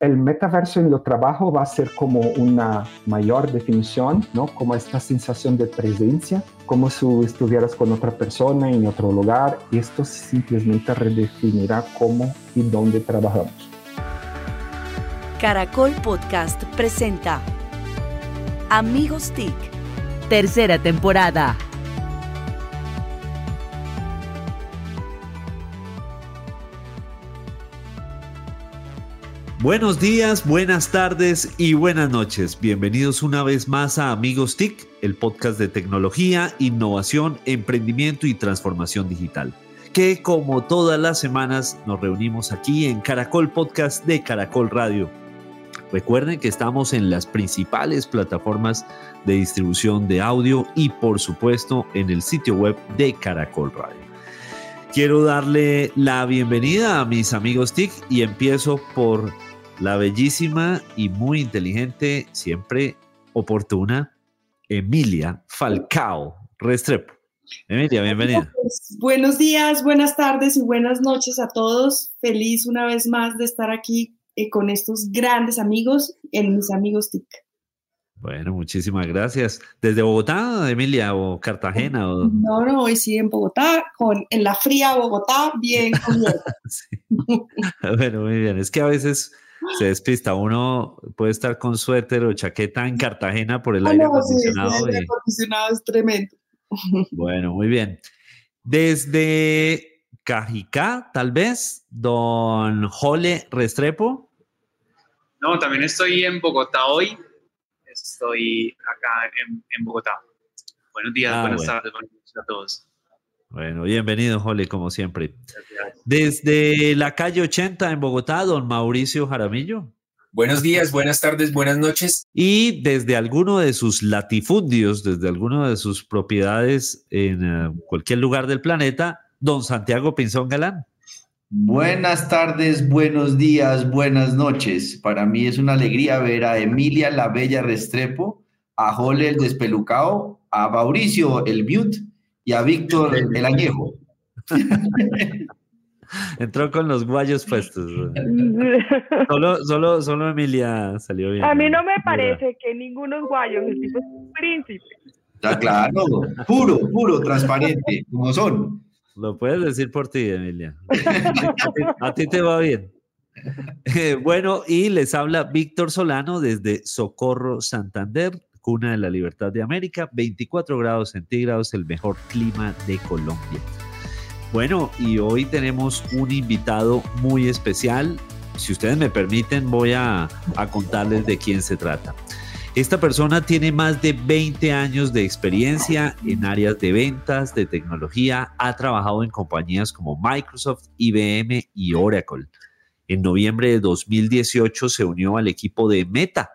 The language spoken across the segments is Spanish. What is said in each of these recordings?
el metaverso en lo trabajo va a ser como una mayor definición, ¿no? Como esta sensación de presencia, como si estuvieras con otra persona en otro lugar. Esto simplemente redefinirá cómo y dónde trabajamos. Caracol Podcast presenta Amigos TIC, tercera temporada. Buenos días, buenas tardes y buenas noches. Bienvenidos una vez más a Amigos TIC, el podcast de tecnología, innovación, emprendimiento y transformación digital. Que como todas las semanas nos reunimos aquí en Caracol Podcast de Caracol Radio. Recuerden que estamos en las principales plataformas de distribución de audio y por supuesto en el sitio web de Caracol Radio. Quiero darle la bienvenida a mis amigos TIC y empiezo por la bellísima y muy inteligente, siempre oportuna, Emilia Falcao Restrepo. Emilia, bienvenida. buenos días, buenas tardes y buenas noches a todos. Feliz una vez más de estar aquí eh, con estos grandes amigos en Mis Amigos TIC. Bueno, muchísimas gracias. ¿Desde Bogotá, Emilia, o Cartagena? No, no, hoy sí en Bogotá, con, en la fría Bogotá, bien Bueno, muy bien. Es que a veces se despista. Uno puede estar con suéter o chaqueta en Cartagena por el ah, aire acondicionado. el aire acondicionado es tremendo. Bueno, muy bien. Desde Cajicá, tal vez, don Jole Restrepo. No, también estoy en Bogotá hoy. Estoy acá en, Bogotá. Buenos días, ah, buenas tardes, buenas noches a todos. Bueno, bienvenido, Jole, como siempre. Desde la calle 80 en Bogotá, don Mauricio Jaramillo. Buenos días, buenas tardes, buenas noches. Y desde alguno de sus latifundios, desde alguno de sus propiedades en eh, cualquier lugar del planeta, don Santiago Pinzón Galán. Buenas tardes, buenos días, buenas noches. Para mí es una alegría ver a Emilia la Bella Restrepo, a Jole el Despelucao, a Mauricio el Mute y a Víctor el Añejo. Entró con los guayos puestos. Solo, solo, solo Emilia salió bien. A mí no me parece que ninguno es guayo, el tipo es un príncipe. Está claro, puro, puro, transparente, como son. Lo puedes decir por ti, Emilia. A ti, te va bien. Eh, bueno, y les habla Víctor Solano desde Socorro, Santander cuna de la libertad de América, 24 grados centígrados, el mejor clima de Colombia. Bueno, y hoy tenemos un invitado muy especial. Si ustedes me permiten, voy a, a contarles de quién se trata. Esta persona tiene más de 20 años de experiencia en áreas de ventas, de tecnología, ha trabajado en compañías como Microsoft, IBM y Oracle. En noviembre de 2018 se unió al equipo de Meta,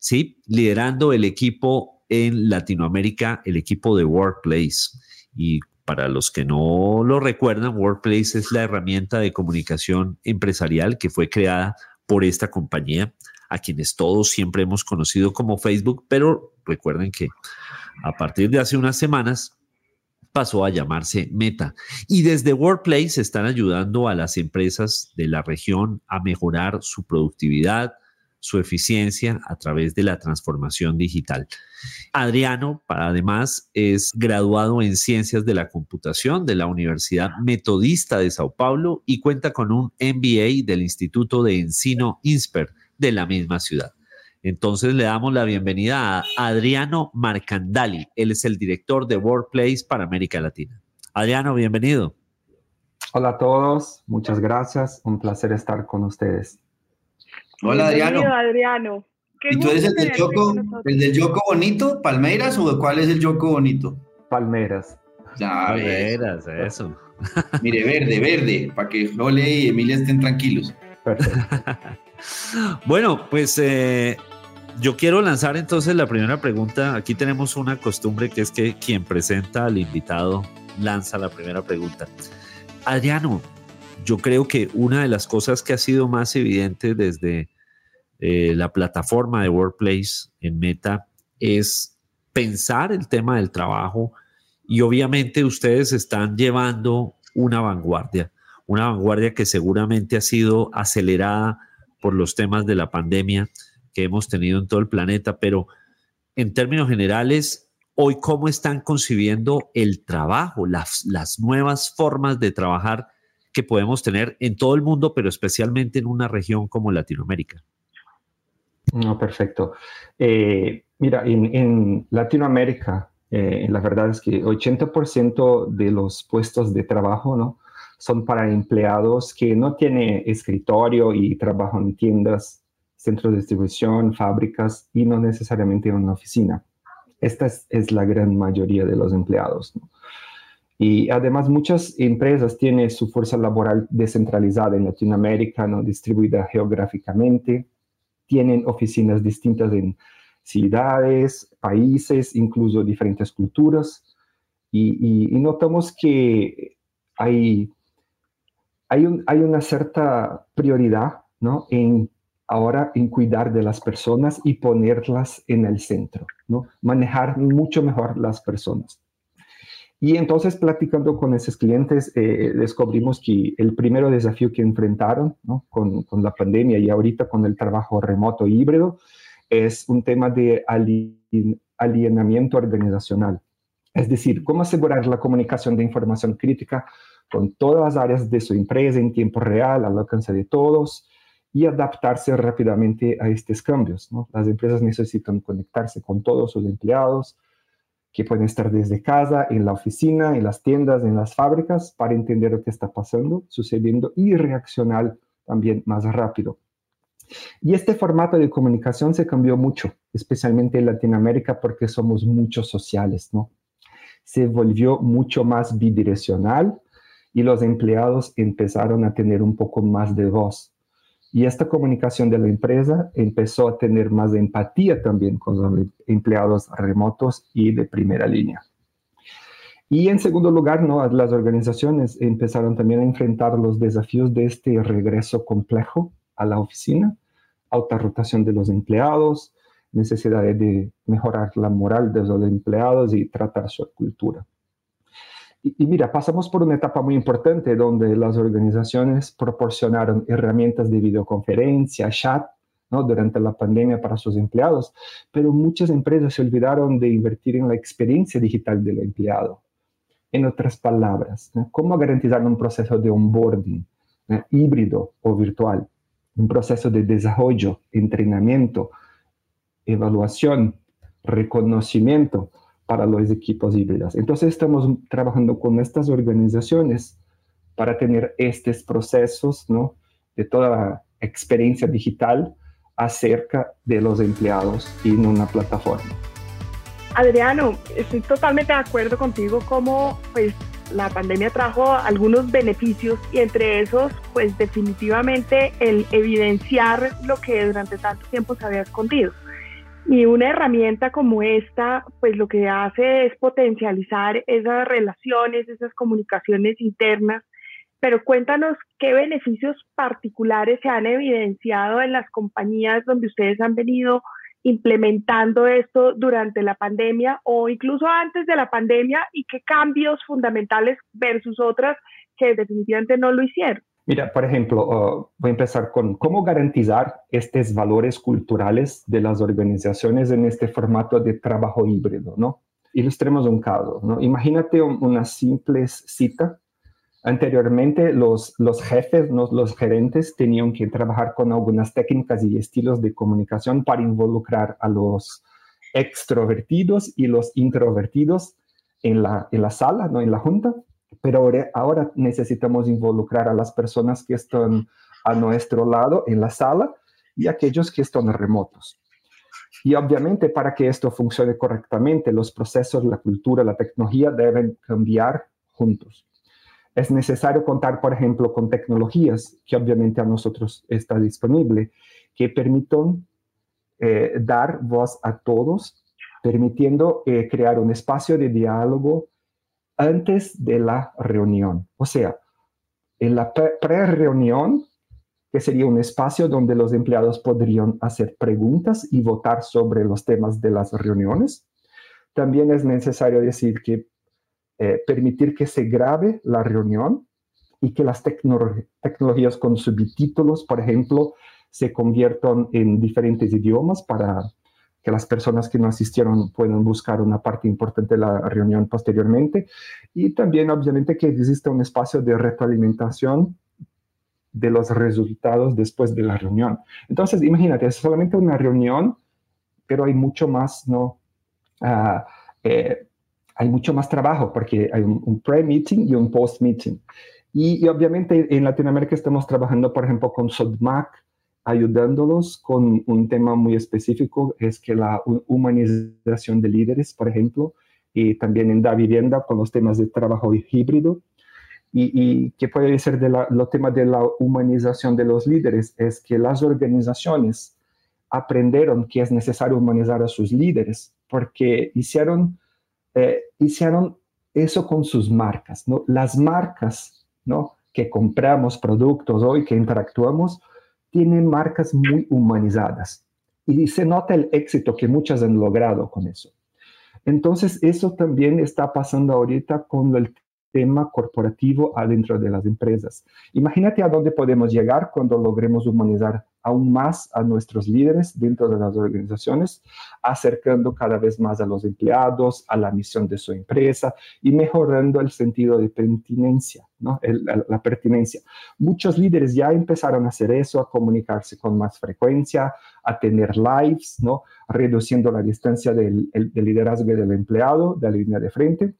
¿sí? liderando el equipo en Latinoamérica, el equipo de Workplace. Y para los que no lo recuerdan, Workplace es la herramienta de comunicación empresarial que fue creada por esta compañía, a quienes todos siempre hemos conocido como Facebook, pero recuerden que a partir de hace unas semanas pasó a llamarse Meta. Y desde Workplace están ayudando a las empresas de la región a mejorar su productividad, su eficiencia a través de la transformación digital. Adriano, además, es graduado en Ciencias de la Computación de la Universidad Metodista de Sao Paulo y cuenta con un MBA del Instituto de Encino INSPER de la misma ciudad. Entonces le damos la bienvenida a Adriano Marcandali. Él es el director de Workplace para América Latina. Adriano, bienvenido. Hola a todos, muchas gracias. Un placer estar con ustedes. Hola, Adriano. Adriano. ¿Y tú eres el del, Yoko, el del Yoko bonito, Palmeiras, o cuál es el Yoko bonito? Palmeiras. Ya Palmeiras, eso. Mire, verde, verde, para que Jole y Emilia estén tranquilos. bueno, pues eh, yo quiero lanzar entonces la primera pregunta. Aquí tenemos una costumbre que es que quien presenta al invitado lanza la primera pregunta. Adriano, yo creo que una de las cosas que ha sido más evidente desde eh, la plataforma de Workplace en Meta es pensar el tema del trabajo y obviamente ustedes están llevando una vanguardia, una vanguardia que seguramente ha sido acelerada por los temas de la pandemia que hemos tenido en todo el planeta, pero en términos generales, hoy cómo están concibiendo el trabajo, las, las nuevas formas de trabajar que podemos tener en todo el mundo, pero especialmente en una región como Latinoamérica. No, perfecto. Eh, mira, en, Latinoamérica, eh, la verdad es que 80% de los puestos de trabajo ¿no? son para empleados que no tienen escritorio y trabajan en tiendas, centros de distribución, fábricas y no necesariamente en una oficina. Esta es, la gran mayoría de los empleados. Y además muchas empresas tienen su fuerza laboral descentralizada en Latinoamérica, ¿no? distribuida geográficamente, tienen oficinas distintas en ciudades, países, incluso diferentes culturas. Y, notamos que hay, hay, una cierta prioridad ¿no? en ahora en cuidar de las personas y ponerlas en el centro. Manejar mucho mejor las personas. Y entonces, platicando con esos clientes, eh, descubrimos que el primer desafío que enfrentaron ¿no? con, con, la pandemia y ahorita con el trabajo remoto híbrido es un tema de alienamiento organizacional. Es decir, cómo asegurar la comunicación de información crítica con todas las áreas de su empresa en tiempo real, al alcance de todos, y adaptarse rápidamente a estos cambios. ¿no? Las empresas necesitan conectarse con todos sus empleados, que pueden estar desde casa, en la oficina, en las tiendas, en las fábricas, para entender lo que está pasando, sucediendo y reaccionar también más rápido. Y este formato de comunicación se cambió mucho, especialmente en Latinoamérica, porque somos muchos sociales, ¿no? Se volvió mucho más bidireccional y los empleados empezaron a tener un poco más de voz y esta comunicación de la empresa empezó a tener más empatía también con los empleados remotos y de primera línea. Y en segundo lugar, ¿no? las organizaciones empezaron también a enfrentar los desafíos de este regreso complejo a la oficina, alta rotación de los empleados, necesidad de mejorar la moral de los empleados y tratar su cultura. Y, mira, pasamos por una etapa muy importante donde las organizaciones proporcionaron herramientas de videoconferencia, chat, ¿no? durante la pandemia para sus empleados, pero muchas empresas se olvidaron de invertir en la experiencia digital del empleado. En otras palabras, ¿cómo garantizar un proceso de onboarding híbrido o virtual? Un proceso de desarrollo, entrenamiento, evaluación, reconocimiento para los equipos híbridos. Entonces estamos trabajando con estas organizaciones para tener estos procesos ¿no? de toda la experiencia digital acerca de los empleados en una plataforma. Adriano, estoy totalmente de acuerdo contigo como pues la pandemia trajo algunos beneficios y entre esos pues definitivamente el evidenciar lo que durante tanto tiempo se había escondido. Y una herramienta como esta, pues lo que hace es potencializar esas relaciones, esas comunicaciones internas. Pero cuéntanos qué beneficios particulares se han evidenciado en las compañías donde ustedes han venido implementando esto durante la pandemia o incluso antes de la pandemia y qué cambios fundamentales versus otras que definitivamente no lo hicieron. Mira, por ejemplo, uh, voy a empezar con cómo garantizar estos valores culturales de las organizaciones en este formato de trabajo híbrido, ¿no? Ilustremos un caso, ¿no? Imagínate una simple cita. Anteriormente, los, los jefes, los gerentes tenían que trabajar con algunas técnicas y estilos de comunicación para involucrar a los extrovertidos y los introvertidos en la, en la sala, ¿no? En la junta pero ahora necesitamos involucrar a las personas que están a nuestro lado en la sala y aquellos que están remotos. Y obviamente para que esto funcione correctamente, los procesos, la cultura, la tecnología deben cambiar juntos. Es necesario contar, por ejemplo, con tecnologías que obviamente a nosotros está disponible, que permitan eh, dar voz a todos, permitiendo eh, crear un espacio de diálogo antes de la reunión. O sea, en la pre-reunión, que sería un espacio donde los empleados podrían hacer preguntas y votar sobre los temas de las reuniones. También es necesario decir que eh, permitir que se grabe la reunión y que las tecnologías con subtítulos, por ejemplo, se conviertan en diferentes idiomas para que las personas que no asistieron puedan buscar una parte importante de la reunión posteriormente. Y también, obviamente, que exista un espacio de retroalimentación de los resultados después de la reunión. Entonces, imagínate, es solamente una reunión, pero hay mucho más, ¿no? Ah, eh, hay mucho más trabajo porque hay un, pre-meeting y un post-meeting. Y, obviamente en Latinoamérica estamos trabajando, por ejemplo, con SODMAC, ayudándolos con un tema muy específico, es que la humanización de líderes, por ejemplo, y también en Da Vivienda con los temas de trabajo híbrido. Y, que puede ser de la, los temas de la humanización de los líderes, es que las organizaciones aprendieron que es necesario humanizar a sus líderes porque hicieron, eh, hicieron eso con sus marcas, ¿no? Las marcas, ¿no? Que compramos productos hoy, que interactuamos, tienen marcas muy humanizadas y se nota el éxito que muchas han logrado con eso. Entonces, eso también está pasando ahorita con el tema corporativo adentro de las empresas. Imagínate a dónde podemos llegar cuando logremos humanizar aún más a nuestros líderes dentro de las organizaciones, acercando cada vez más a los empleados, a la misión de su empresa y mejorando el sentido de pertinencia, ¿no? la, pertinencia. Muchos líderes ya empezaron a hacer eso, a comunicarse con más frecuencia, a tener lives, ¿no? reduciendo la distancia del, del liderazgo del empleado, de la línea de frente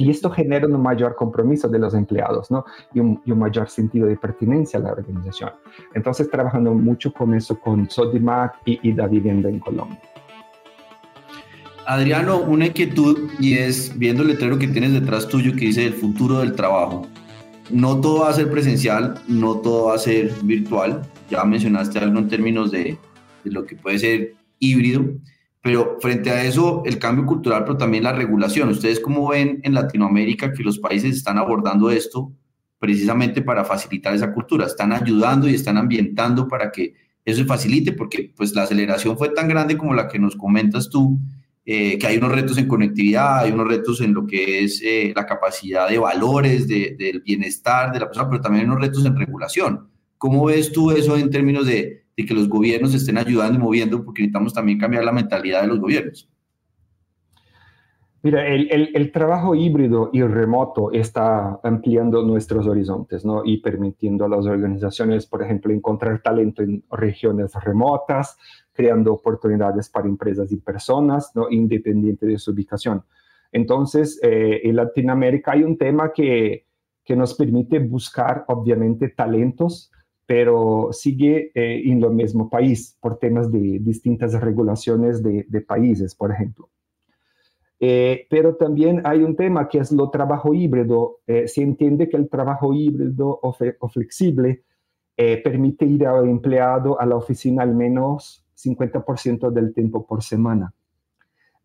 y esto genera un mayor compromiso de los empleados, ¿no? Y un, mayor sentido de pertinencia a la organización. Entonces, trabajando mucho con eso, con Sodimac y, y Da Vivienda en Colombia. Adriano, una inquietud y es viendo el letrero que tienes detrás tuyo que dice el futuro del trabajo. No todo va a ser presencial, no todo va a ser virtual. Ya mencionaste algo en términos de, de lo que puede ser híbrido. Pero frente a eso, el cambio cultural, pero también la regulación. ¿Ustedes cómo ven en Latinoamérica que los países están abordando esto precisamente para facilitar esa cultura? Están ayudando y están ambientando para que eso se facilite, porque pues la aceleración fue tan grande como la que nos comentas tú, eh, que hay unos retos en conectividad, hay unos retos en lo que es eh, la capacidad de valores, del bienestar de la persona, pero también hay unos retos en regulación. ¿Cómo ves tú eso en términos de y que los gobiernos estén ayudando y moviendo, porque necesitamos también cambiar la mentalidad de los gobiernos. Mira, el, el, trabajo híbrido y remoto está ampliando nuestros horizontes, ¿no? Y permitiendo a las organizaciones, por ejemplo, encontrar talento en regiones remotas, creando oportunidades para empresas y personas, ¿no? Independiente de su ubicación. Entonces, eh, en Latinoamérica hay un tema que, que nos permite buscar, obviamente, talentos pero sigue eh, en lo mismo país por temas de distintas regulaciones de, países, por ejemplo. Eh, pero también hay un tema que es lo trabajo híbrido. Eh, se entiende que el trabajo híbrido o, flexible permite ir al empleado a la oficina al menos 50% del tiempo por semana.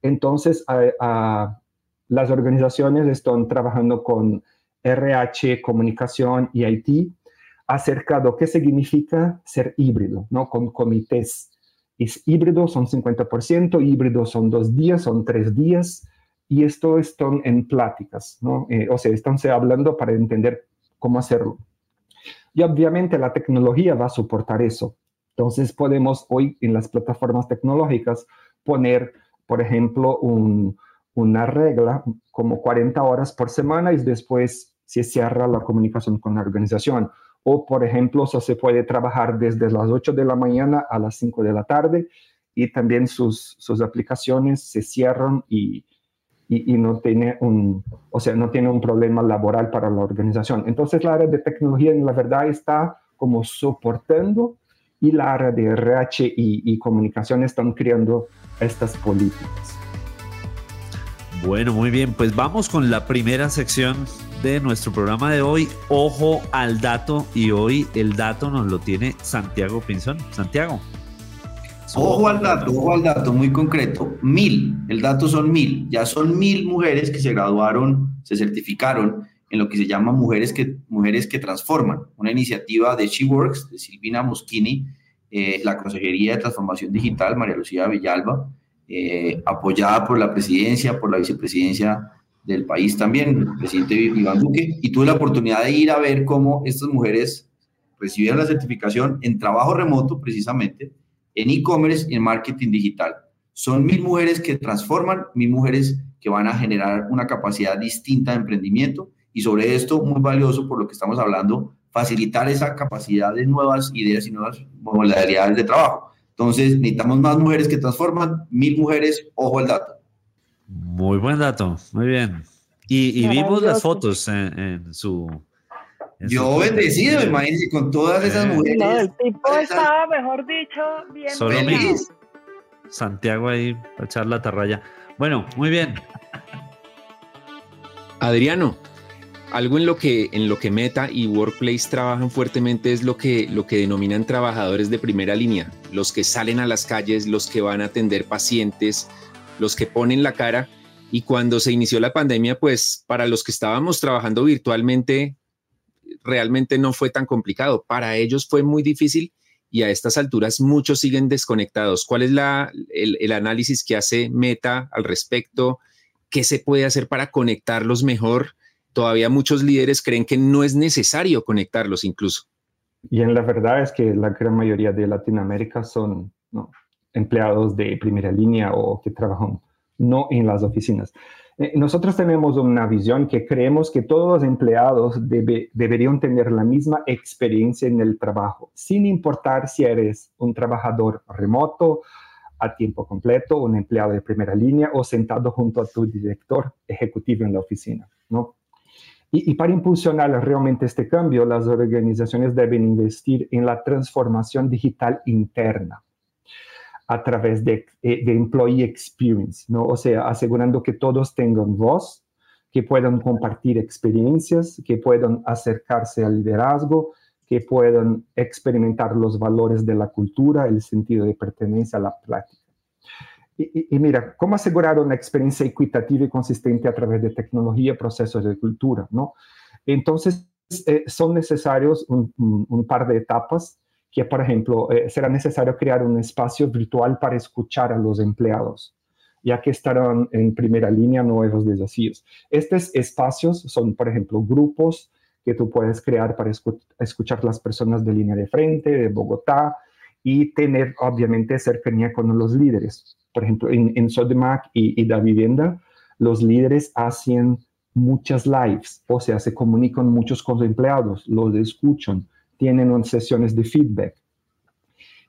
Entonces, las organizaciones están trabajando con RH, comunicación y IT acerca de qué significa ser híbrido, ¿no? Con comités. Es híbrido son 50%, híbrido son dos días, son tres días, y esto están en pláticas, ¿no? Eh, o sea, están hablando para entender cómo hacerlo. Y obviamente la tecnología va a soportar eso. Entonces podemos hoy en las plataformas tecnológicas poner, por ejemplo, una regla como 40 horas por semana y después se cierra la comunicación con la organización o, por ejemplo, se puede trabajar desde las 8 de la mañana a las 5 de la tarde y también sus, sus aplicaciones se cierran y, y, no, tiene un, o sea, no tiene un problema laboral para la organización. Entonces, la área de tecnología, en la verdad, está como soportando y la área de RH y, y comunicación están creando estas políticas. Bueno, muy bien, pues vamos con la primera sección de nuestro programa de hoy, Ojo al Dato, y hoy el dato nos lo tiene Santiago Pinzón. Santiago. Ojo al dato, ojo al dato, muy concreto. Mil, el dato son mil. Ya son mil mujeres que se graduaron, se certificaron en lo que se llama Mujeres que, mujeres que Transforman, una iniciativa de She Works, de Silvina Moschini, eh, la Consejería de Transformación Digital, María Lucía Villalba, eh, apoyada por la presidencia, por la vicepresidencia del país también, el presidente Iván Duque, y tuve la oportunidad de ir a ver cómo estas mujeres recibieron la certificación en trabajo remoto precisamente, en e-commerce y en marketing digital. Son mil mujeres que transforman, mil mujeres que van a generar una capacidad distinta de emprendimiento y sobre esto, muy valioso por lo que estamos hablando, facilitar esa capacidad de nuevas ideas y nuevas modalidades de trabajo. Entonces, necesitamos más mujeres que transforman, mil mujeres, ojo al dato. Muy buen dato, muy bien. Y, vimos las fotos en, su... Yo bendecido, imagínense, con todas esas mujeres. No, el tipo estaba, mejor dicho, bien Solo feliz. Santiago ahí para echar la tarraya. Bueno, muy bien. Adriano, algo en lo que en lo que Meta y Workplace trabajan fuertemente es lo que lo que denominan trabajadores de primera línea, los que salen a las calles, los que van a atender pacientes, los que ponen la cara y cuando se inició la pandemia, pues para los que estábamos trabajando virtualmente realmente no fue tan complicado, para ellos fue muy difícil y a estas alturas muchos siguen desconectados. ¿Cuál es la, el, el análisis que hace Meta al respecto? ¿Qué se puede hacer para conectarlos mejor? todavía muchos líderes creen que no es necesario conectarlos incluso. Y en la verdad es que la gran mayoría de Latinoamérica son empleados de primera línea o que trabajan no en las oficinas. Eh, nosotros tenemos una visión que creemos que todos los empleados deberían tener la misma experiencia en el trabajo, sin importar si eres un trabajador remoto, a tiempo completo, un empleado de primera línea o sentado junto a tu director ejecutivo en la oficina. ¿no? Y, para impulsionar realmente este cambio, las organizaciones deben investir en la transformación digital interna a través de, eh, de employee experience, ¿no? O sea, asegurando que todos tengan voz, que puedan compartir experiencias, que puedan acercarse al liderazgo, que puedan experimentar los valores de la cultura, el sentido de pertenencia a la práctica. Y, mira, ¿cómo asegurar una experiencia equitativa y consistente a través de tecnología, procesos de cultura? ¿no? Entonces, eh, son necesarios un, par de etapas que, por ejemplo, eh, será necesario crear un espacio virtual para escuchar a los empleados, ya que estarán en primera línea nuevos desafíos. Estos espacios son, por ejemplo, grupos que tú puedes crear para escuchar las personas de línea de frente, de Bogotá, y tener, obviamente, cercanía con los líderes por ejemplo, en, en Sodemac y, y Da Vivienda, los líderes hacen muchas lives, o sea, se comunican muchos con los empleados, los escuchan, tienen sesiones de feedback.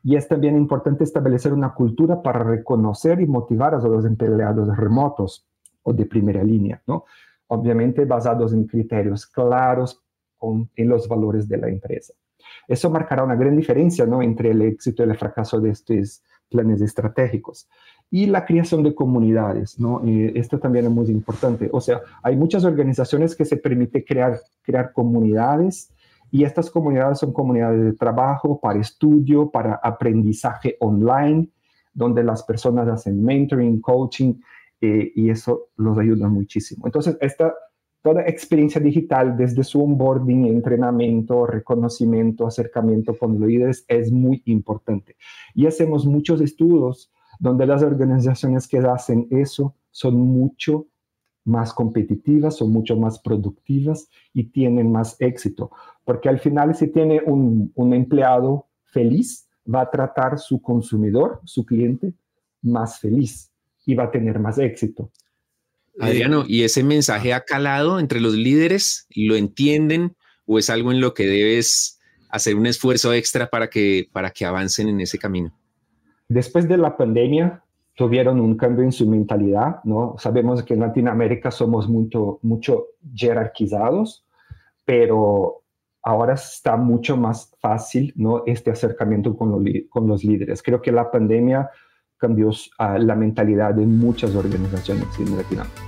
Y es también importante establecer una cultura para reconocer y motivar a los empleados remotos o de primera línea, ¿no? Obviamente basados en criterios claros con, en los valores de la empresa. Eso marcará una gran diferencia, ¿no? Entre el éxito y el fracaso de estos planes estratégicos y la creación de comunidades, ¿no? Eh, esto también es muy importante. O sea, hay muchas organizaciones que se permite crear, crear comunidades y estas comunidades son comunidades de trabajo, para estudio, para aprendizaje online, donde las personas hacen mentoring, coaching eh, y eso los ayuda muchísimo. Entonces, esta toda experiencia digital, desde su onboarding, entrenamiento, reconocimiento, acercamiento con líderes, es muy importante. Y hacemos muchos estudios donde las organizaciones que hacen eso son mucho más competitivas, son mucho más productivas y tienen más éxito. Porque al final, si tiene un, empleado feliz, va a tratar su consumidor, su cliente, más feliz y va a tener más éxito. Adriano, ¿y ese mensaje ha calado entre los líderes? ¿Lo entienden o es algo en lo que debes hacer un esfuerzo extra para que, para que avancen en ese camino? Después de la pandemia, tuvieron un cambio en su mentalidad, ¿no? Sabemos que en Latinoamérica somos mucho, mucho jerarquizados, pero ahora está mucho más fácil, ¿no? Este acercamiento con, con los líderes. Creo que la pandemia cambió uh, la mentalidad de muchas organizaciones en Latinoamérica.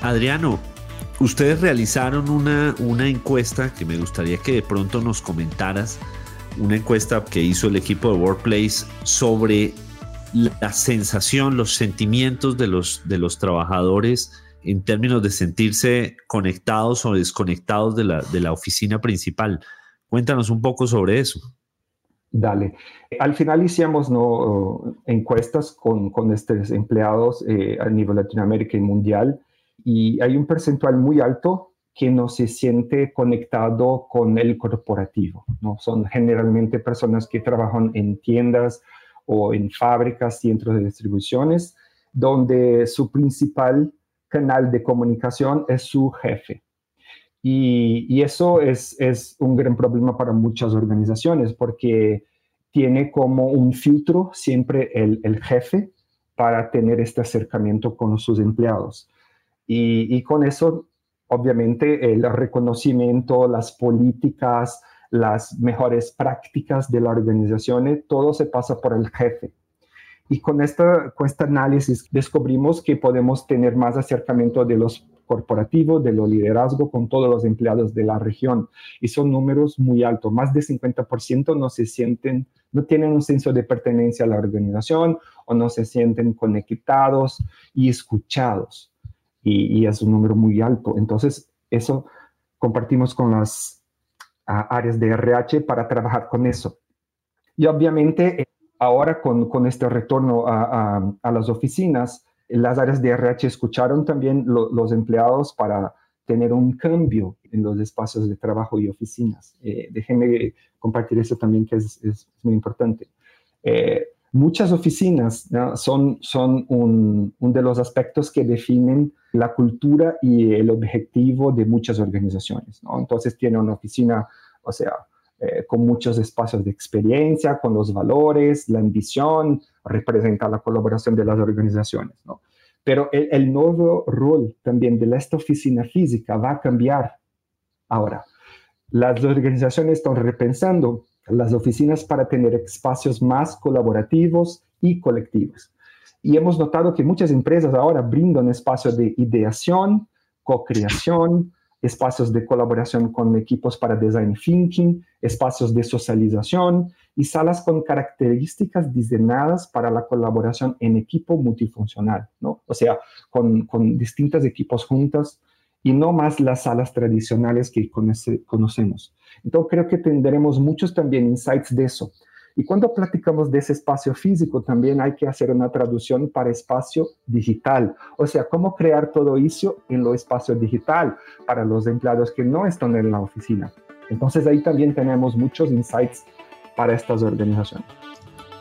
Adriano, ustedes realizaron una, una encuesta que me gustaría que de pronto nos comentaras una encuesta que hizo el equipo de Workplace sobre la sensación, los sentimientos de los, de los trabajadores en términos de sentirse conectados o desconectados de la, de la oficina principal. Cuéntanos un poco sobre eso. Dale. Al final hicimos ¿no? encuestas con, con estos empleados eh, a nivel Latinoamérica y mundial y hay un percentual muy alto que no se siente conectado con el corporativo. ¿no? Son generalmente personas que trabajan en tiendas o en fábricas, centros de distribuciones, donde su principal canal de comunicación es su jefe. Y, eso es, es, un gran problema para muchas organizaciones porque tiene como un filtro siempre el, el jefe para tener este acercamiento con sus empleados. Y, y, con eso, obviamente, el reconocimiento, las políticas, las mejores prácticas de la organización, todo se pasa por el jefe. Y con, esta, con este análisis descubrimos que podemos tener más acercamiento de los corporativos, de los liderazgo con todos los empleados de la región. Y son números muy altos. Más de 50% no se sienten, no tienen un senso de pertenencia a la organización o no se sienten conectados y escuchados. Y es un número muy alto. Entonces, eso compartimos con las áreas de RH para trabajar con eso. Y obviamente ahora con, con este retorno a, a, las oficinas, las áreas de RH escucharon también los empleados para tener un cambio en los espacios de trabajo y oficinas. Eh, déjenme compartir eso también que es, es muy importante. Eh, muchas oficinas son, son un, de los aspectos que definen la cultura y el objetivo de muchas organizaciones. Entonces tiene una oficina, o sea, eh, con muchos espacios de experiencia, con los valores, la ambición, representa la colaboración de las organizaciones. Pero el, el, nuevo rol también de esta oficina física va a cambiar ahora. Las organizaciones están repensando las oficinas para tener espacios más colaborativos y colectivos. Y hemos notado que muchas empresas ahora brindan espacios de ideación, co-creación, espacios de colaboración con equipos para design thinking, espacios de socialización y salas con características diseñadas para la colaboración en equipo multifuncional, ¿no? O sea, con, con distintos equipos juntos y no más las salas tradicionales que conoce, conocemos. Entonces creo que tendremos muchos también insights de eso. Y cuando platicamos de ese espacio físico, también hay que hacer una traducción para espacio digital. O sea, cómo crear todo eso en lo espacio digital para los empleados que no están en la oficina. Entonces ahí también tenemos muchos insights para estas organizaciones.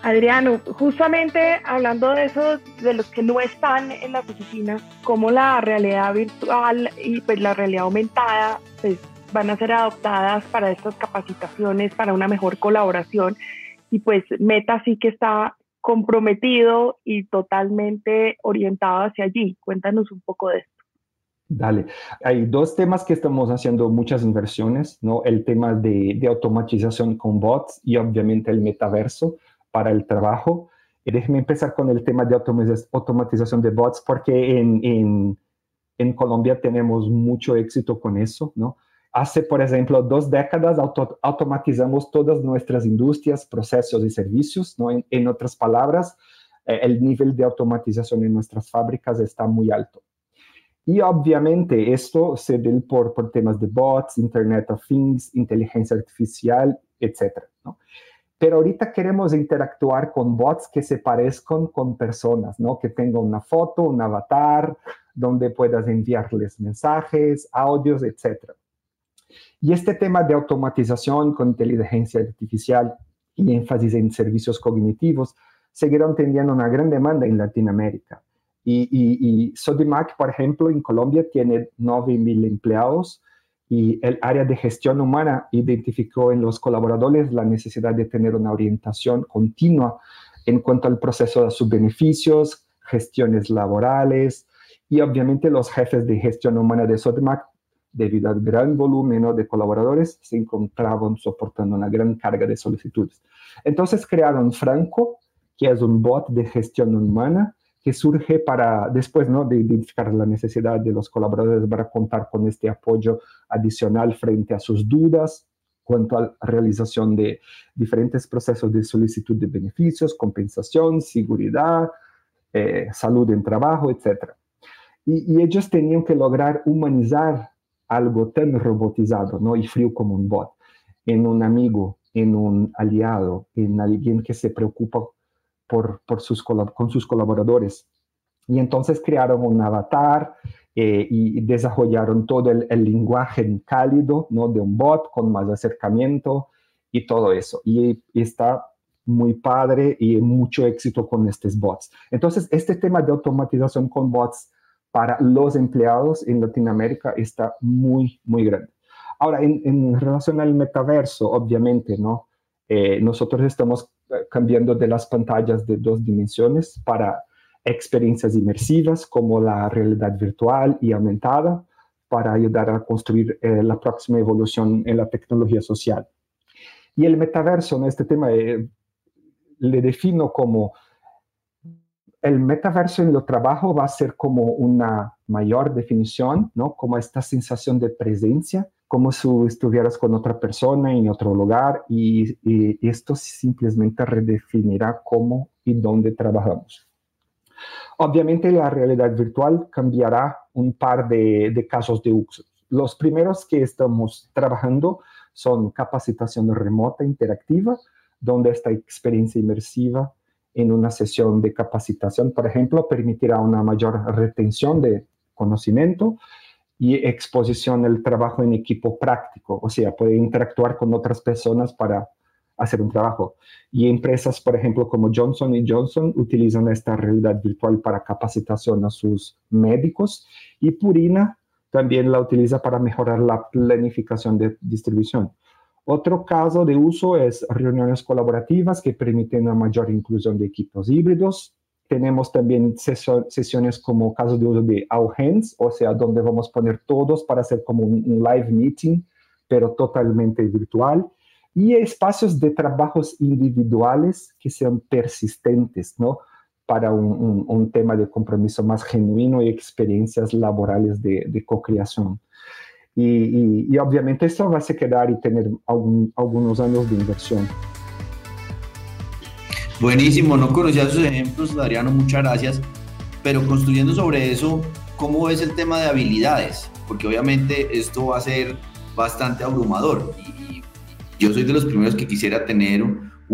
Adriano, justamente hablando de eso, de los que no están en las oficinas, cómo la realidad virtual y pues la realidad aumentada pues, van a ser adoptadas para estas capacitaciones, para una mejor colaboración y pues Meta sí que está comprometido y totalmente orientado hacia allí. Cuéntanos un poco de esto. Dale, hay dos temas que estamos haciendo muchas inversiones, ¿no? El tema de, de automatización con bots y obviamente el metaverso para el trabajo. Y déjeme empezar con el tema de automatización de bots porque en, en, en Colombia tenemos mucho éxito con eso, ¿no? Hace, por ejemplo, dos décadas auto automatizamos todas nuestras industrias, procesos y servicios. ¿no? En, en otras palabras, eh, el nivel de automatización en nuestras fábricas está muy alto. Y obviamente esto se debe por, por temas de bots, Internet of Things, inteligencia artificial, etc. ¿no? Pero ahorita queremos interactuar con bots que se parezcan con personas, ¿no? que tengan una foto, un avatar, donde puedas enviarles mensajes, audios, etc. Y este tema de automatización con inteligencia artificial y énfasis en servicios cognitivos seguirán teniendo una gran demanda en Latinoamérica. Y, y, y Sodimac, por ejemplo, en Colombia tiene 9.000 empleados y el área de gestión humana identificó en los colaboradores la necesidad de tener una orientación continua en cuanto al proceso de sus beneficios, gestiones laborales y obviamente los jefes de gestión humana de Sodimac debido al gran volumen de colaboradores, se encontraban soportando una gran carga de solicitudes. Entonces crearon Franco, que es un bot de gestión humana que surge para, después ¿no? de identificar la necesidad de los colaboradores para contar con este apoyo adicional frente a sus dudas cuanto a la realización de diferentes procesos de solicitud de beneficios, compensación, seguridad, eh, salud en trabajo, etc. Y, y ellos tenían que lograr humanizar algo tan robotizado ¿no? y frío como un bot, en un amigo, en un aliado, en alguien que se preocupa por, sus, con sus colaboradores. Y entonces crearon un avatar eh, y desarrollaron todo el, lenguaje cálido ¿no? de un bot con más acercamiento y todo eso. Y, está muy padre y mucho éxito con estos bots. Entonces, este tema de automatización con bots para los empleados en Latinoamérica está muy, muy grande. Ahora, en, relación al metaverso, obviamente, ¿no? Eh, nosotros estamos eh, cambiando de las pantallas de dos dimensiones para experiencias inmersivas como la realidad virtual y aumentada para ayudar a construir eh, la próxima evolución en la tecnología social. Y el metaverso, en este tema, eh, le defino como el metaverso en el trabajo va a ser como una mayor definición, ¿no? Como esta sensación de presencia, como si estuvieras con otra persona en otro lugar y, esto simplemente redefinirá cómo y dónde trabajamos. Obviamente la realidad virtual cambiará un par de, casos de uso. Los primeros que estamos trabajando son capacitación remota interactiva, donde esta experiencia inmersiva en una sesión de capacitación, por ejemplo, permitirá una mayor retención de conocimiento y exposición al trabajo en equipo práctico, o sea, puede interactuar con otras personas para hacer un trabajo. Y empresas, por ejemplo, como Johnson Johnson, utilizan esta realidad virtual para capacitación a sus médicos y Purina también la utiliza para mejorar la planificación de distribución. Otro caso de uso es reuniones colaborativas que permiten una mayor inclusión de equipos híbridos. Tenemos también sesiones como caso de uso de all hands, o sea, donde vamos a poner todos para hacer como un live meeting, pero totalmente virtual y espacios de trabajos individuales que sean persistentes, ¿no? Para un, tema de compromiso más genuino y experiencias laborales de, de co-creación. Y, obviamente esto va a quedar y tener algunos años de inversión. Buenísimo, no conocía sus ejemplos, Adriano, muchas gracias. Pero construyendo sobre eso, ¿cómo es el tema de habilidades? Porque obviamente esto va a ser bastante abrumador yo soy de los primeros que quisiera tener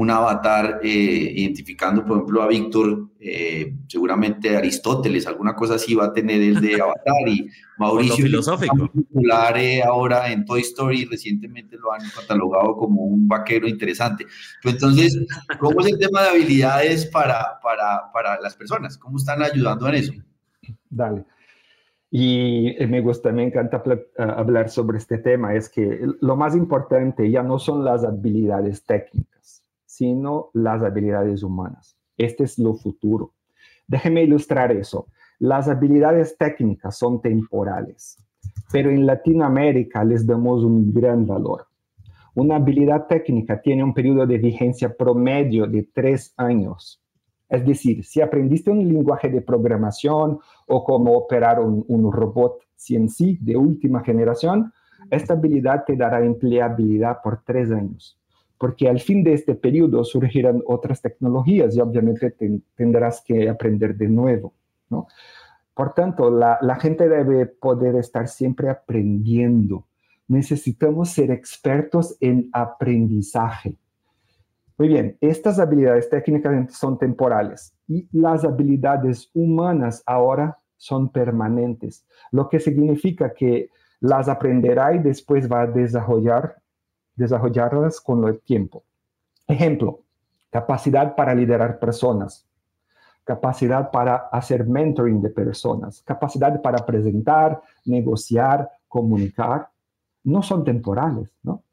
avatar eh, identificando, por ejemplo, a Víctor, eh, seguramente Aristóteles, alguna cosa así va a tener el de avatar y Mauricio filosófico. popular eh, ahora en Toy Story recientemente lo han catalogado como un vaquero interesante. entonces, ¿cómo es el tema de habilidades para, para, para las personas? ¿Cómo están ayudando en eso? Dale. Y me gusta, me encanta hablar sobre este tema, es que lo más importante ya no son las habilidades técnicas, sino las habilidades humanas. Este es lo futuro. Déjeme ilustrar eso. Las habilidades técnicas son temporales, pero en Latinoamérica les damos un gran valor. Una habilidad técnica tiene un periodo de vigencia promedio de tres años es decir, si aprendiste un lenguaje de programación o cómo operar un, robot CNC de última generación, esta habilidad te dará empleabilidad por tres años, porque al fin de este periodo surgirán otras tecnologías y obviamente tendrás que aprender de nuevo. Por tanto, la, la gente debe poder estar siempre aprendiendo. Necesitamos ser expertos en aprendizaje. Muy bien, estas habilidades técnicas son temporales y las habilidades humanas ahora son permanentes, lo que significa que las aprenderá y después va a desarrollar, desarrollarlas con el tiempo. Ejemplo, capacidad para liderar personas, capacidad para hacer mentoring de personas, capacidad para presentar, negociar, comunicar, no son temporales, ¿no?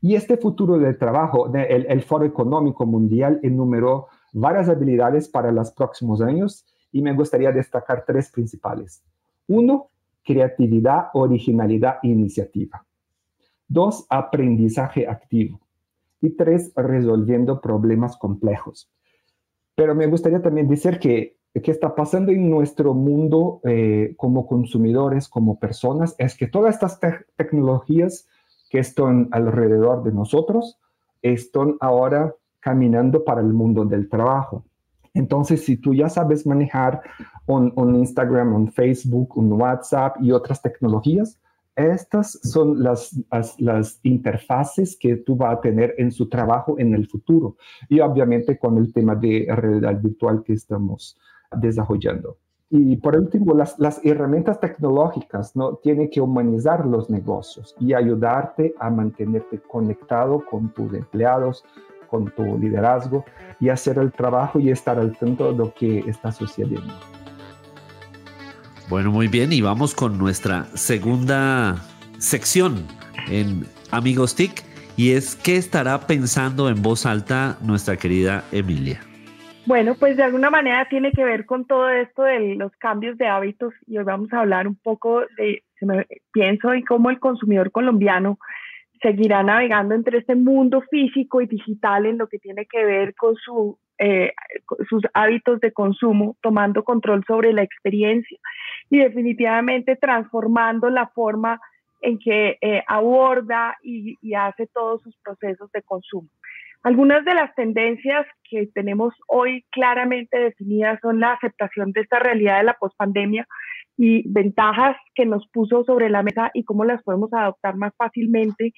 Y este futuro del trabajo, el, Foro Económico Mundial enumeró varias habilidades para los próximos años y me gustaría destacar tres principales. Uno, creatividad, originalidad e iniciativa. Dos, aprendizaje activo. Y tres, resolviendo problemas complejos. Pero me gustaría también decir que, que está pasando en nuestro mundo eh, como consumidores, como personas, es que todas estas tecnologías que están alrededor de nosotros están ahora caminando para el mundo del trabajo. Entonces, si tú ya sabes manejar un, Instagram, un Facebook, un WhatsApp y otras tecnologías, estas son las, las, interfaces que tú vas a tener en su trabajo en el futuro. Y obviamente con el tema de realidad virtual que estamos desarrollando. Y por último, las, las, herramientas tecnológicas ¿no? tienen que humanizar los negocios y ayudarte a mantenerte conectado con tus empleados, con tu liderazgo y hacer el trabajo y estar al tanto de lo que está sucediendo. Bueno, muy bien, y vamos con nuestra segunda sección en Amigos TIC, y es qué estará pensando en voz alta nuestra querida Emilia. Bueno, pues de alguna manera tiene que ver con todo esto de los cambios de hábitos y hoy vamos a hablar un poco de, pienso en cómo el consumidor colombiano seguirá navegando entre este mundo físico y digital en lo que tiene que ver con su, eh, sus hábitos de consumo, tomando control sobre la experiencia y definitivamente transformando la forma en que eh, aborda y, y hace todos sus procesos de consumo. Algunas de las tendencias que tenemos hoy claramente definidas son la aceptación de esta realidad de la pospandemia y ventajas que nos puso sobre la mesa y cómo las podemos adoptar más fácilmente.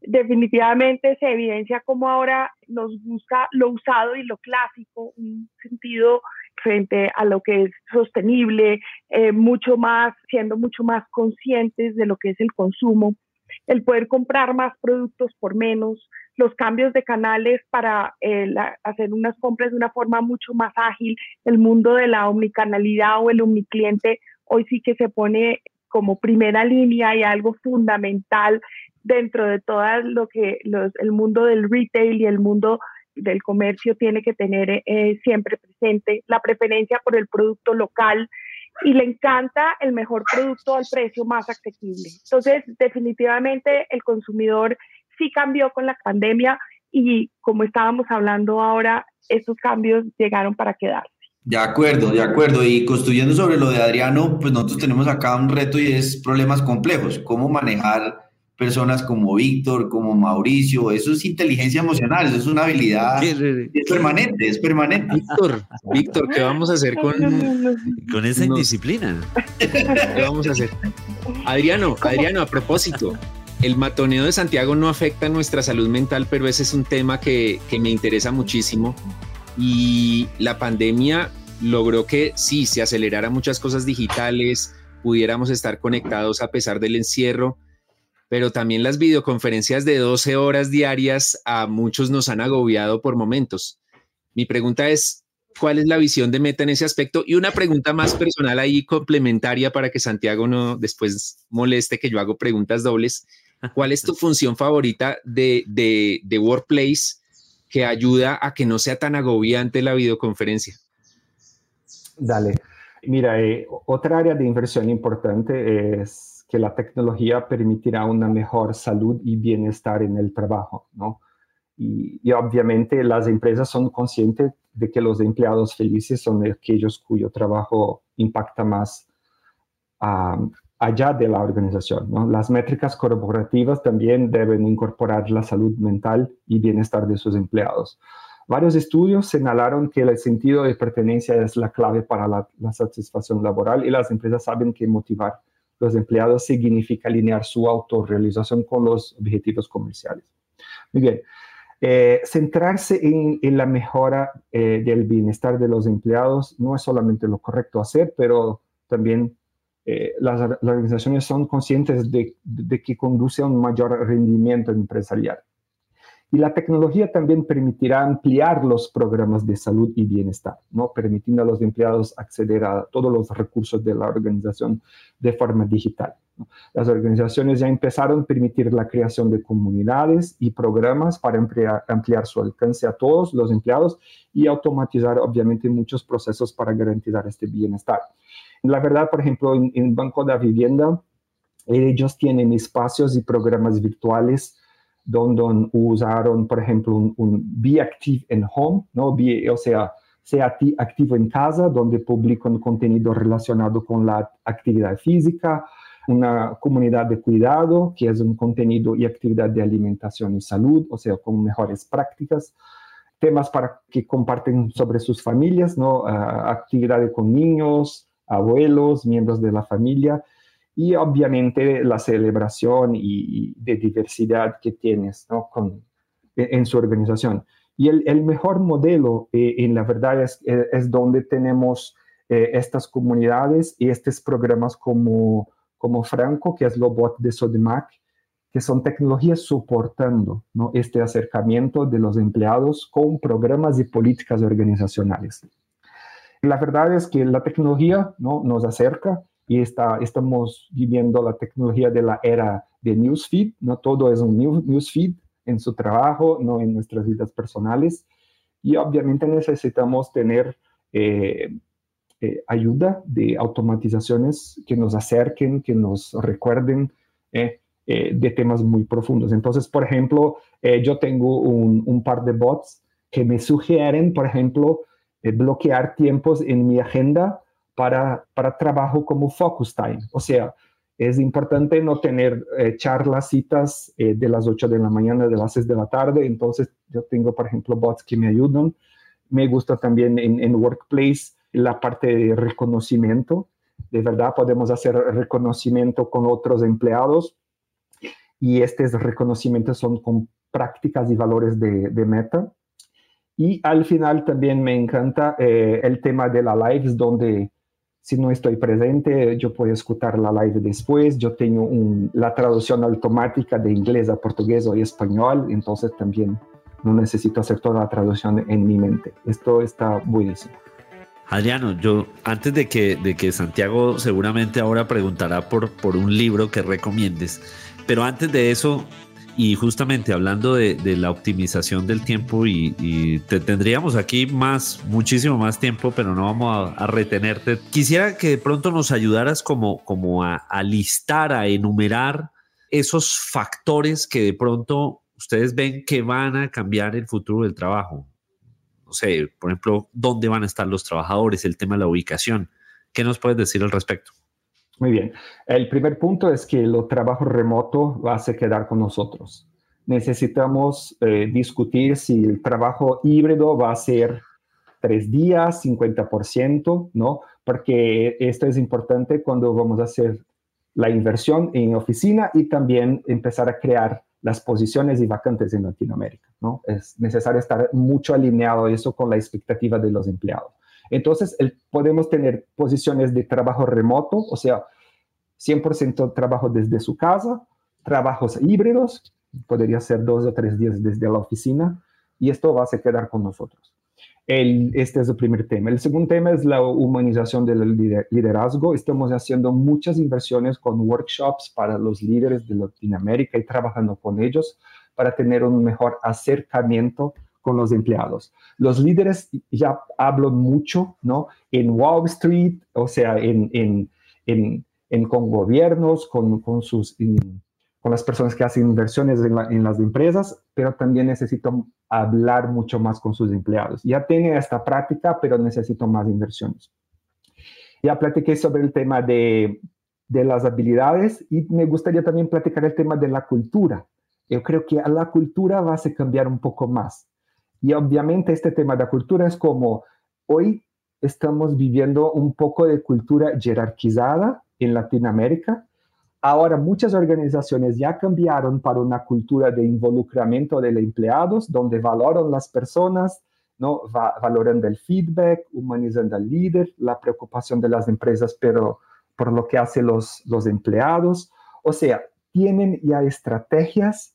Definitivamente se evidencia cómo ahora nos gusta lo usado y lo clásico, un sentido frente a lo que es sostenible, eh, mucho más, siendo mucho más conscientes de lo que es el consumo, el poder comprar más productos por menos, los cambios de canales para eh, hacer unas compras de una forma mucho más ágil, el mundo de la omnicanalidad o el omnicliente hoy sí que se pone como primera línea y algo fundamental dentro de todo lo que el mundo del retail y el mundo del comercio tiene que tener eh, siempre presente, la preferencia por el producto local y le encanta el mejor producto al precio más accesible. Entonces, definitivamente el consumidor sí cambió con la pandemia y como estábamos hablando ahora, estos cambios llegaron para quedarse. De acuerdo, de acuerdo. Y construyendo sobre lo de Adriano, pues nosotros tenemos acá un reto y es problemas complejos. ¿Cómo manejar personas como Víctor, como Mauricio, eso es inteligencia emocional, eso es una habilidad es permanente, es permanente. Víctor, Víctor, ¿qué vamos a hacer con, con esa indisciplina? ¿Qué vamos a hacer? Adriano, Adriano, a propósito, el matoneo de Santiago no afecta nuestra salud mental, pero ese es un tema que, que me interesa muchísimo. Y la pandemia logró que sí, se acelerara muchas cosas digitales, pudiéramos estar conectados a pesar del encierro, pero también las videoconferencias de 12 horas diarias a muchos nos han agobiado por momentos. Mi pregunta es, ¿cuál es la visión de Meta en ese aspecto? Y una pregunta más personal ahí complementaria para que Santiago no después moleste que yo hago preguntas dobles. ¿Cuál es tu función favorita de, de, Workplace que ayuda a que no sea tan agobiante la videoconferencia? Dale. Mira, eh, otra área de inversión importante es que la tecnología permitirá una mejor salud y bienestar en el trabajo, ¿no? Y, obviamente las empresas son conscientes de que los empleados felices son aquellos cuyo trabajo impacta más allá de la organización. ¿no? Las métricas corporativas también deben incorporar la salud mental y bienestar de sus empleados. Varios estudios señalaron que el sentido de pertenencia es la clave para la, satisfacción laboral y las empresas saben que motivar los empleados significa alinear su autorrealización con los objetivos comerciales. Muy bien. Eh, centrarse en, la mejora eh, del bienestar de los empleados no es solamente lo correcto hacer, pero también eh, las, organizaciones son conscientes de, que conduce a un mayor rendimiento empresarial. Y la tecnología también permitirá ampliar los programas de salud y bienestar, ¿no? permitiendo a los empleados acceder a todos los recursos de la organización de forma digital. Las organizaciones ya empezaron a permitir la creación de comunidades y programas para ampliar, su alcance a todos los empleados y automatizar, obviamente, muchos procesos para garantizar este bienestar. La verdad, por ejemplo, en, en Banco de Vivienda, ellos tienen espacios y programas virtuales donde usaron, por ejemplo, un, Be Active en Home, ¿no? o sea, sea activo en casa, donde publican contenido relacionado con la actividad física, una comunidad de cuidado, que es un contenido y actividad de alimentación y salud, o sea, con mejores prácticas, temas para que comparten sobre sus familias, ¿no? Uh, actividades con niños, abuelos, miembros de la familia, y obviamente la celebración y, de diversidad que tienes ¿no? Con, e, en, su organización. Y el, el mejor modelo, eh, en la verdad, es, es, donde tenemos eh, estas comunidades y estos programas como, como Franco, que es lo bot de Sodimac, que son tecnologías soportando ¿no? este acercamiento de los empleados con programas y políticas organizacionales. La verdad es que la tecnología ¿no? nos acerca y está, estamos viviendo la tecnología de la era de newsfeed, no todo es un newsfeed en su trabajo, no en nuestras vidas personales. Y obviamente necesitamos tener eh, eh, ayuda de automatizaciones que nos acerquen, que nos recuerden eh, de temas muy profundos. Entonces, por ejemplo, yo tengo un, un, par de bots que me sugieren, por ejemplo, bloquear tiempos en mi agenda para, para trabajo como focus time. O sea, es importante no tener eh, charlas, citas eh, de las 8 de la mañana, de las 6 de la tarde. Entonces, yo tengo, por ejemplo, bots que me ayudan. Me gusta también en, en Workplace la parte de reconocimiento. De verdad, podemos hacer reconocimiento con otros empleados y estos reconocimientos son con prácticas y valores de, de meta. Y al final también me encanta eh, el tema de la lives, donde si no estoy presente, yo puedo escuchar la live después. Yo tengo la traducción automática de inglés a portugués o español, entonces también no necesito hacer toda la traducción en mi mente. Esto está buenísimo. Adriano, yo antes de que, de que Santiago seguramente ahora preguntará por, por un libro que recomiendes, pero antes de eso, y justamente hablando de, la optimización del tiempo y, te tendríamos aquí más, muchísimo más tiempo, pero no vamos a, retenerte. Quisiera que de pronto nos ayudaras como, como a, a listar, a enumerar esos factores que de pronto ustedes ven que van a cambiar el futuro del trabajo. No sé, por ejemplo, dónde van a estar los trabajadores, el tema de la ubicación. ¿Qué nos puedes decir al respecto? Muy bien. El primer punto es que el trabajo remoto va a se quedar con nosotros. Necesitamos eh, discutir si el trabajo híbrido va a ser tres días, 50%, ¿no? Porque esto es importante cuando vamos a hacer la inversión en oficina y también empezar a crear las posiciones y vacantes en Latinoamérica, ¿no? Es necesario estar mucho alineado eso con la expectativa de los empleados. Entonces, podemos tener posiciones de trabajo remoto, o sea, 100% trabajo desde su casa, trabajos híbridos, podría ser dos o tres días desde la oficina, y esto va a quedar con nosotros. este es el primer tema. El segundo tema es la humanización del liderazgo. Estamos haciendo muchas inversiones con workshops para los líderes de Latinoamérica y trabajando con ellos para tener un mejor acercamiento con los empleados. Los líderes ya hablan mucho, ¿no? En Wall Street, o sea, en, en, en, con gobiernos, con, con sus, con las personas que hacen inversiones en, en, las empresas, pero también necesito hablar mucho más con sus empleados. Ya tengo esta práctica, pero necesito más inversiones. Ya platiqué sobre el tema de, de las habilidades y me gustaría también platicar el tema de la cultura. Yo creo que la cultura va a cambiar un poco más. Y obviamente este tema de la cultura es como hoy estamos viviendo un poco de cultura jerarquizada en Latinoamérica. Ahora muchas organizaciones ya cambiaron para una cultura de involucramiento de los empleados, donde valoran las personas, ¿no? Va, valoran el feedback, humanizando al líder, la preocupación de las empresas, pero por lo que hacen los, los empleados. O sea, tienen ya estrategias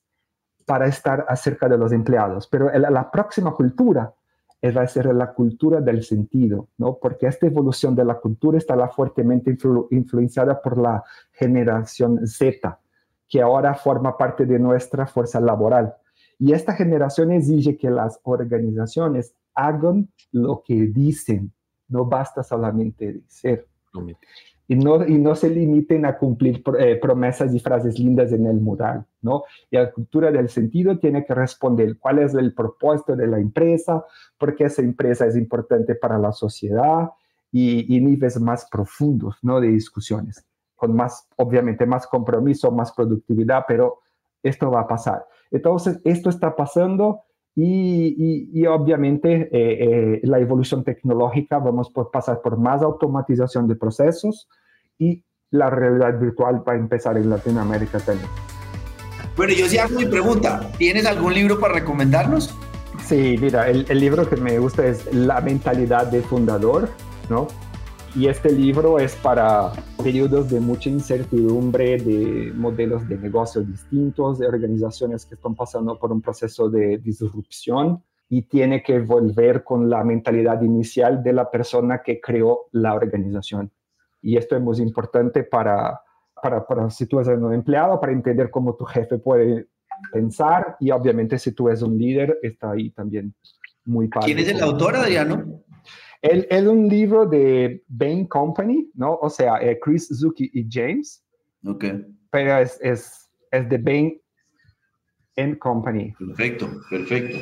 para estar acerca de los empleados. Pero la, próxima cultura va a ser la cultura del sentido, ¿no? Porque esta evolución de la cultura está fuertemente influenciada por la generación Z, que ahora forma parte de nuestra fuerza laboral. Y esta generación exige que las organizaciones hagan lo que dicen, no basta solamente decir y no, y no se limiten a cumplir eh, promesas y frases lindas en el mural, ¿no? Y la cultura del sentido tiene que responder cuál es el propósito de la empresa, por qué esa empresa es importante para la sociedad y, y niveles más profundos, ¿no? De discusiones, con más, obviamente, más compromiso, más productividad, pero esto va a pasar. Entonces, esto está pasando y, obviamente eh, eh, la evolución tecnológica, vamos a pasar por más automatización de procesos y la realidad virtual va a empezar en Latinoamérica también. Bueno, yo sí hago mi pregunta. ¿Tienes algún libro para recomendarnos? Sí, mira, el, el libro que me gusta es La mentalidad de fundador, ¿no? Y este libro es para periodos de mucha incertidumbre, de modelos de negocios distintos, de organizaciones que están pasando por un proceso de disrupción y tiene que volver con la mentalidad inicial de la persona que creó la organización. Y esto es muy importante para, para, para si tú eres un empleado, para entender cómo tu jefe puede pensar y obviamente si tú eres un líder, está ahí también muy padre. ¿Quién es el autor, Adriano? Es un libro de Bain Company, ¿no? O sea, eh, Chris Zuki y James. Ok. Pero es, es, es de Bain Company. Perfecto, perfecto.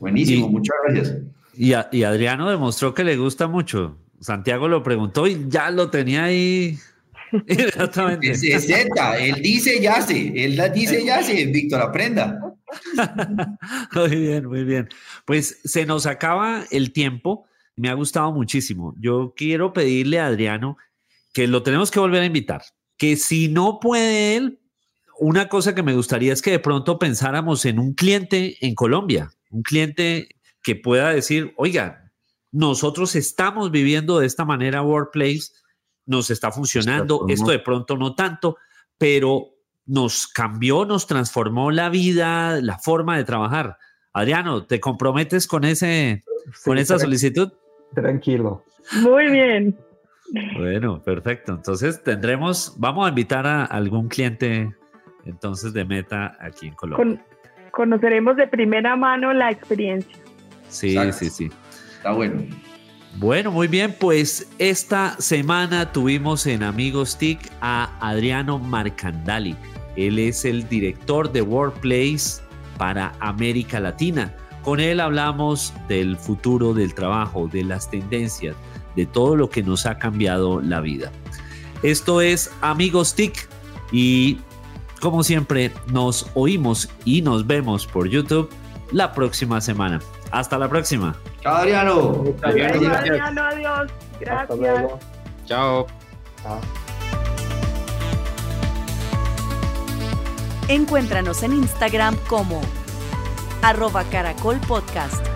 Buenísimo, muchas gracias. Y, y, Adriano demostró que le gusta mucho. Santiago lo preguntó y ya lo tenía ahí. Exactamente. Es, es Z, él dice ya sé, él dice ya sé, Víctor, aprenda. muy bien, muy bien. Pues se nos acaba el tiempo me ha gustado muchísimo. Yo quiero pedirle a Adriano que lo tenemos que volver a invitar, que si no puede él, una cosa que me gustaría es que de pronto pensáramos en un cliente en Colombia, un cliente que pueda decir, oiga, nosotros estamos viviendo de esta manera Workplace, nos está funcionando, esto de pronto no tanto, pero nos cambió, nos transformó la vida, la forma de trabajar. Adriano, ¿te comprometes con ese, con esa solicitud? Tranquilo. Muy bien. Bueno, perfecto. Entonces tendremos, vamos a invitar a algún cliente entonces de Meta aquí en Colombia. conoceremos de primera mano la experiencia. Sí, sí, sí. Está bueno. Bueno, muy bien, pues esta semana tuvimos en Amigos TIC a Adriano Marcandali. Él es el director de Workplace para América Latina. Con él hablamos del futuro del trabajo, de las tendencias, de todo lo que nos ha cambiado la vida. Esto es Amigos TIC y como siempre nos oímos y nos vemos por YouTube la próxima semana. Hasta la próxima. Chao Adriano. Adriano, adiós. Gracias. Chao. Encuéntranos en Instagram como arroba caracol podcast.